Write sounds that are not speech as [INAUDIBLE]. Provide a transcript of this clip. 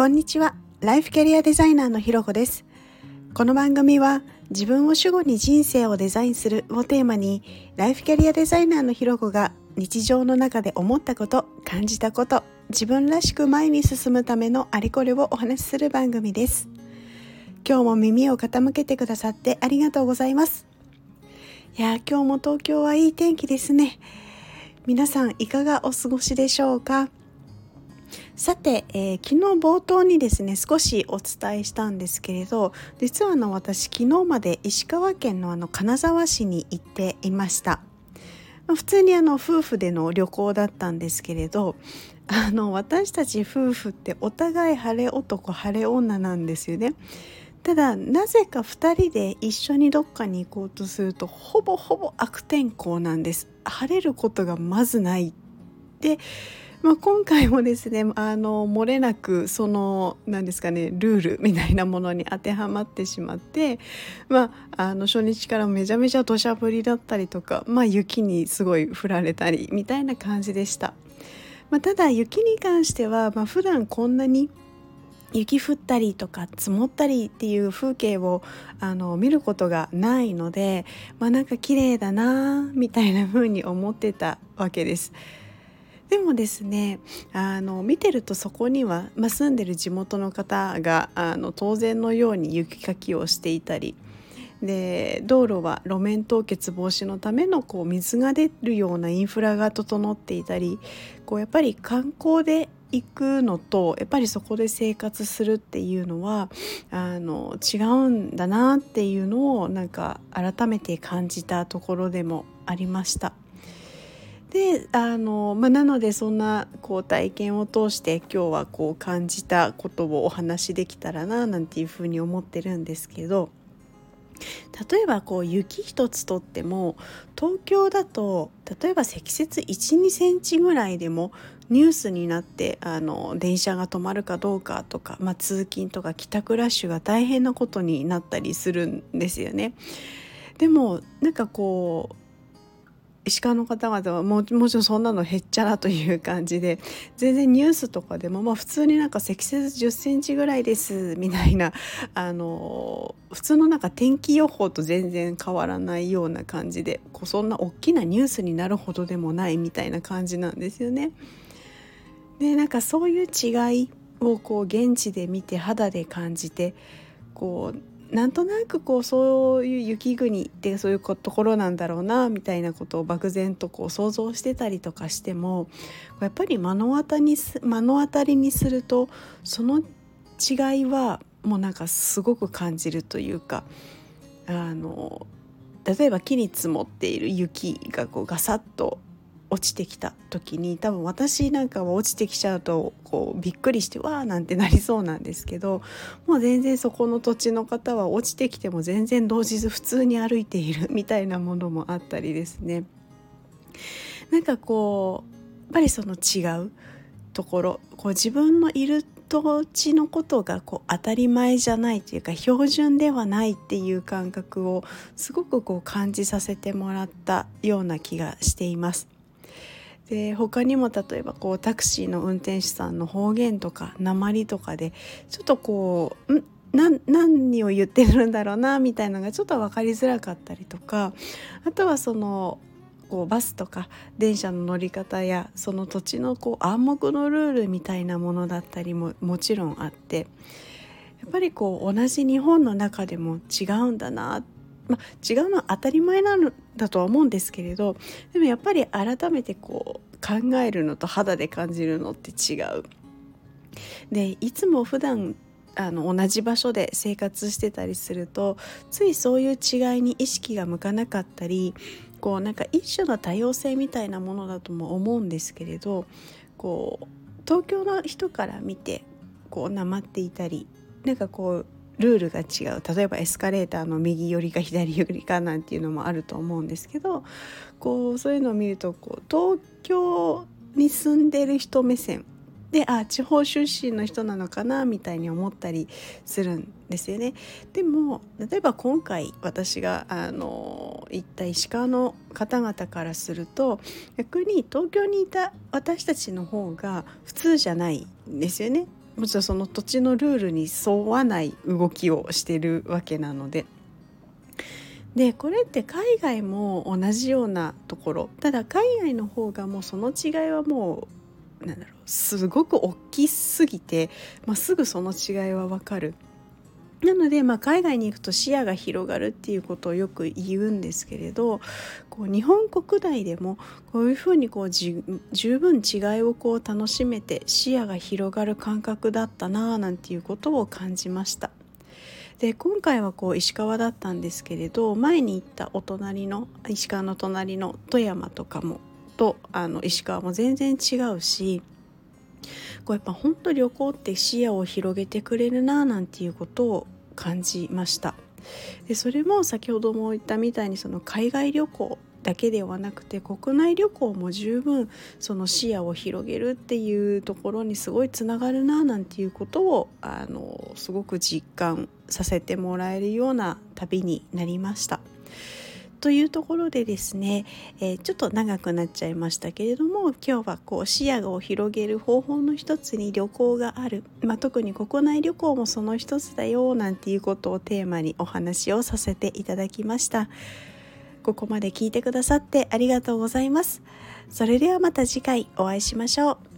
こんにちは。ライフキャリアデザイナーのひろこです。この番組は自分を主語に人生をデザインするをテーマにライフキャリアデザイナーのひろこが日常の中で思ったこと感じたこと自分らしく前に進むためのあれこれをお話しする番組です。今日も耳を傾けてくださってありがとうございます。いや今日も東京はいい天気ですね。皆さんいかがお過ごしでしょうか？さて、えー、昨日冒頭にですね少しお伝えしたんですけれど実はの私昨日まで石川県のあの金沢市に行っていました。普通にあの夫婦での旅行だったんですけれどあの私たち夫婦ってお互い晴れ男晴れ女なんですよね。ただなぜか2人で一緒にどっかに行こうとするとほぼほぼ悪天候なんです。晴れることがまずない。でまあ、今回もですねあの漏れなくその何ですかねルールみたいなものに当てはまってしまって、まあ、あの初日からめちゃめちゃ土砂降りだったりとか、まあ、雪にすごい降られたりみたいな感じでした。まあ、ただ雪に関しては、まあ、普段こんなに雪降ったりとか積もったりっていう風景をあの見ることがないので、まあ、なんか綺麗だなみたいな風に思ってたわけです。でもですねあの見てるとそこには、まあ、住んでる地元の方があの当然のように雪かきをしていたりで道路は路面凍結防止のためのこう水が出るようなインフラが整っていたりこうやっぱり観光で行くのとやっぱりそこで生活するっていうのはあの違うんだなっていうのをなんか改めて感じたところでもありました。であの、まあ、なのでそんなこう体験を通して今日はこう感じたことをお話しできたらななんていうふうに思ってるんですけど例えばこう雪一つとっても東京だと例えば積雪12センチぐらいでもニュースになってあの電車が止まるかどうかとか、まあ、通勤とか帰宅ラッシュが大変なことになったりするんですよね。でもなんかこう石川の方々はももちろんそんなのへっちゃらという感じで全然ニュースとかでも、まあ、普通になんか積雪1 0センチぐらいですみたいなあの普通のなんか天気予報と全然変わらないような感じでこうそんな大きなニュースになるほどでもないみたいな感じなんですよね。でなんかそういう違いをこう現地で見て肌で感じてこうなんとなくこうそういう雪国ってそういうところなんだろうなみたいなことを漠然とこう想像してたりとかしてもやっぱり目の当たりに目の当たりにするとその違いはもうなんかすごく感じるというかあの例えば木に積もっている雪がこうガサッと落ちてきた時に多分私なんかは落ちてきちゃうとこうびっくりしてわーなんてなりそうなんですけどもう全然そこの土地の方は落ちてきても全然動じず普通に歩いているみたいなものもあったりですねなんかこうやっぱりその違うところこう自分のいる土地のことがこう当たり前じゃないというか標準ではないっていう感覚をすごくこう感じさせてもらったような気がしています。で他にも例えばこうタクシーの運転手さんの方言とか鉛とかでちょっとこうん？何を言ってるんだろうなみたいなのがちょっと分かりづらかったりとか [LAUGHS] あとはそのこうバスとか電車の乗り方やその土地のこう暗黙のルールみたいなものだったりももちろんあってやっぱりこう同じ日本の中でも違うんだなまあ、違うのは当たり前なんだとは思うんですけれどでもやっぱり改めてこう考えるのと肌で感じるのって違う。でいつも普段あの同じ場所で生活してたりするとついそういう違いに意識が向かなかったりこうなんか一種の多様性みたいなものだとも思うんですけれどこう東京の人から見てこうなまっていたりなんかこうルールが違う例えばエスカレーターの右寄りか左寄りかなんていうのもあると思うんですけどこうそういうのを見るとこう東京に住んでる人目線であ地方出身の人なのかなみたいに思ったりするんですよね。でも例えば今回私があの行った石川の方々からすると逆に東京にいた私たちの方が普通じゃないんですよね。もちろんその土地のルールに沿わない動きをしてるわけなので。でこれって海外も同じようなところただ海外の方がもうその違いはもうなんだろうすごく大きすぎて、まあ、すぐその違いはわかる。なので、まあ、海外に行くと視野が広がるっていうことをよく言うんですけれどこう日本国内でもこういうふうにこう十分違いをこう楽しめて視野が広がる感覚だったなあなんていうことを感じました。で今回はこう石川だったんですけれど前に行ったお隣の石川の隣の富山とかもとあの石川も全然違うしこうやっぱ本当旅行って視野を広げてくれるななんていうことを感じましたでそれも先ほども言ったみたいにその海外旅行だけではなくて国内旅行も十分その視野を広げるっていうところにすごいつながるななんていうことをあのすごく実感させてもらえるような旅になりました。というところでですね、えー、ちょっと長くなっちゃいましたけれども今日はこう視野を広げる方法の一つに旅行がある、まあ、特に国内旅行もその一つだよなんていうことをテーマにお話をさせていただきました。ここまで聞いてくださってありがとうございます。それではまた次回お会いしましょう。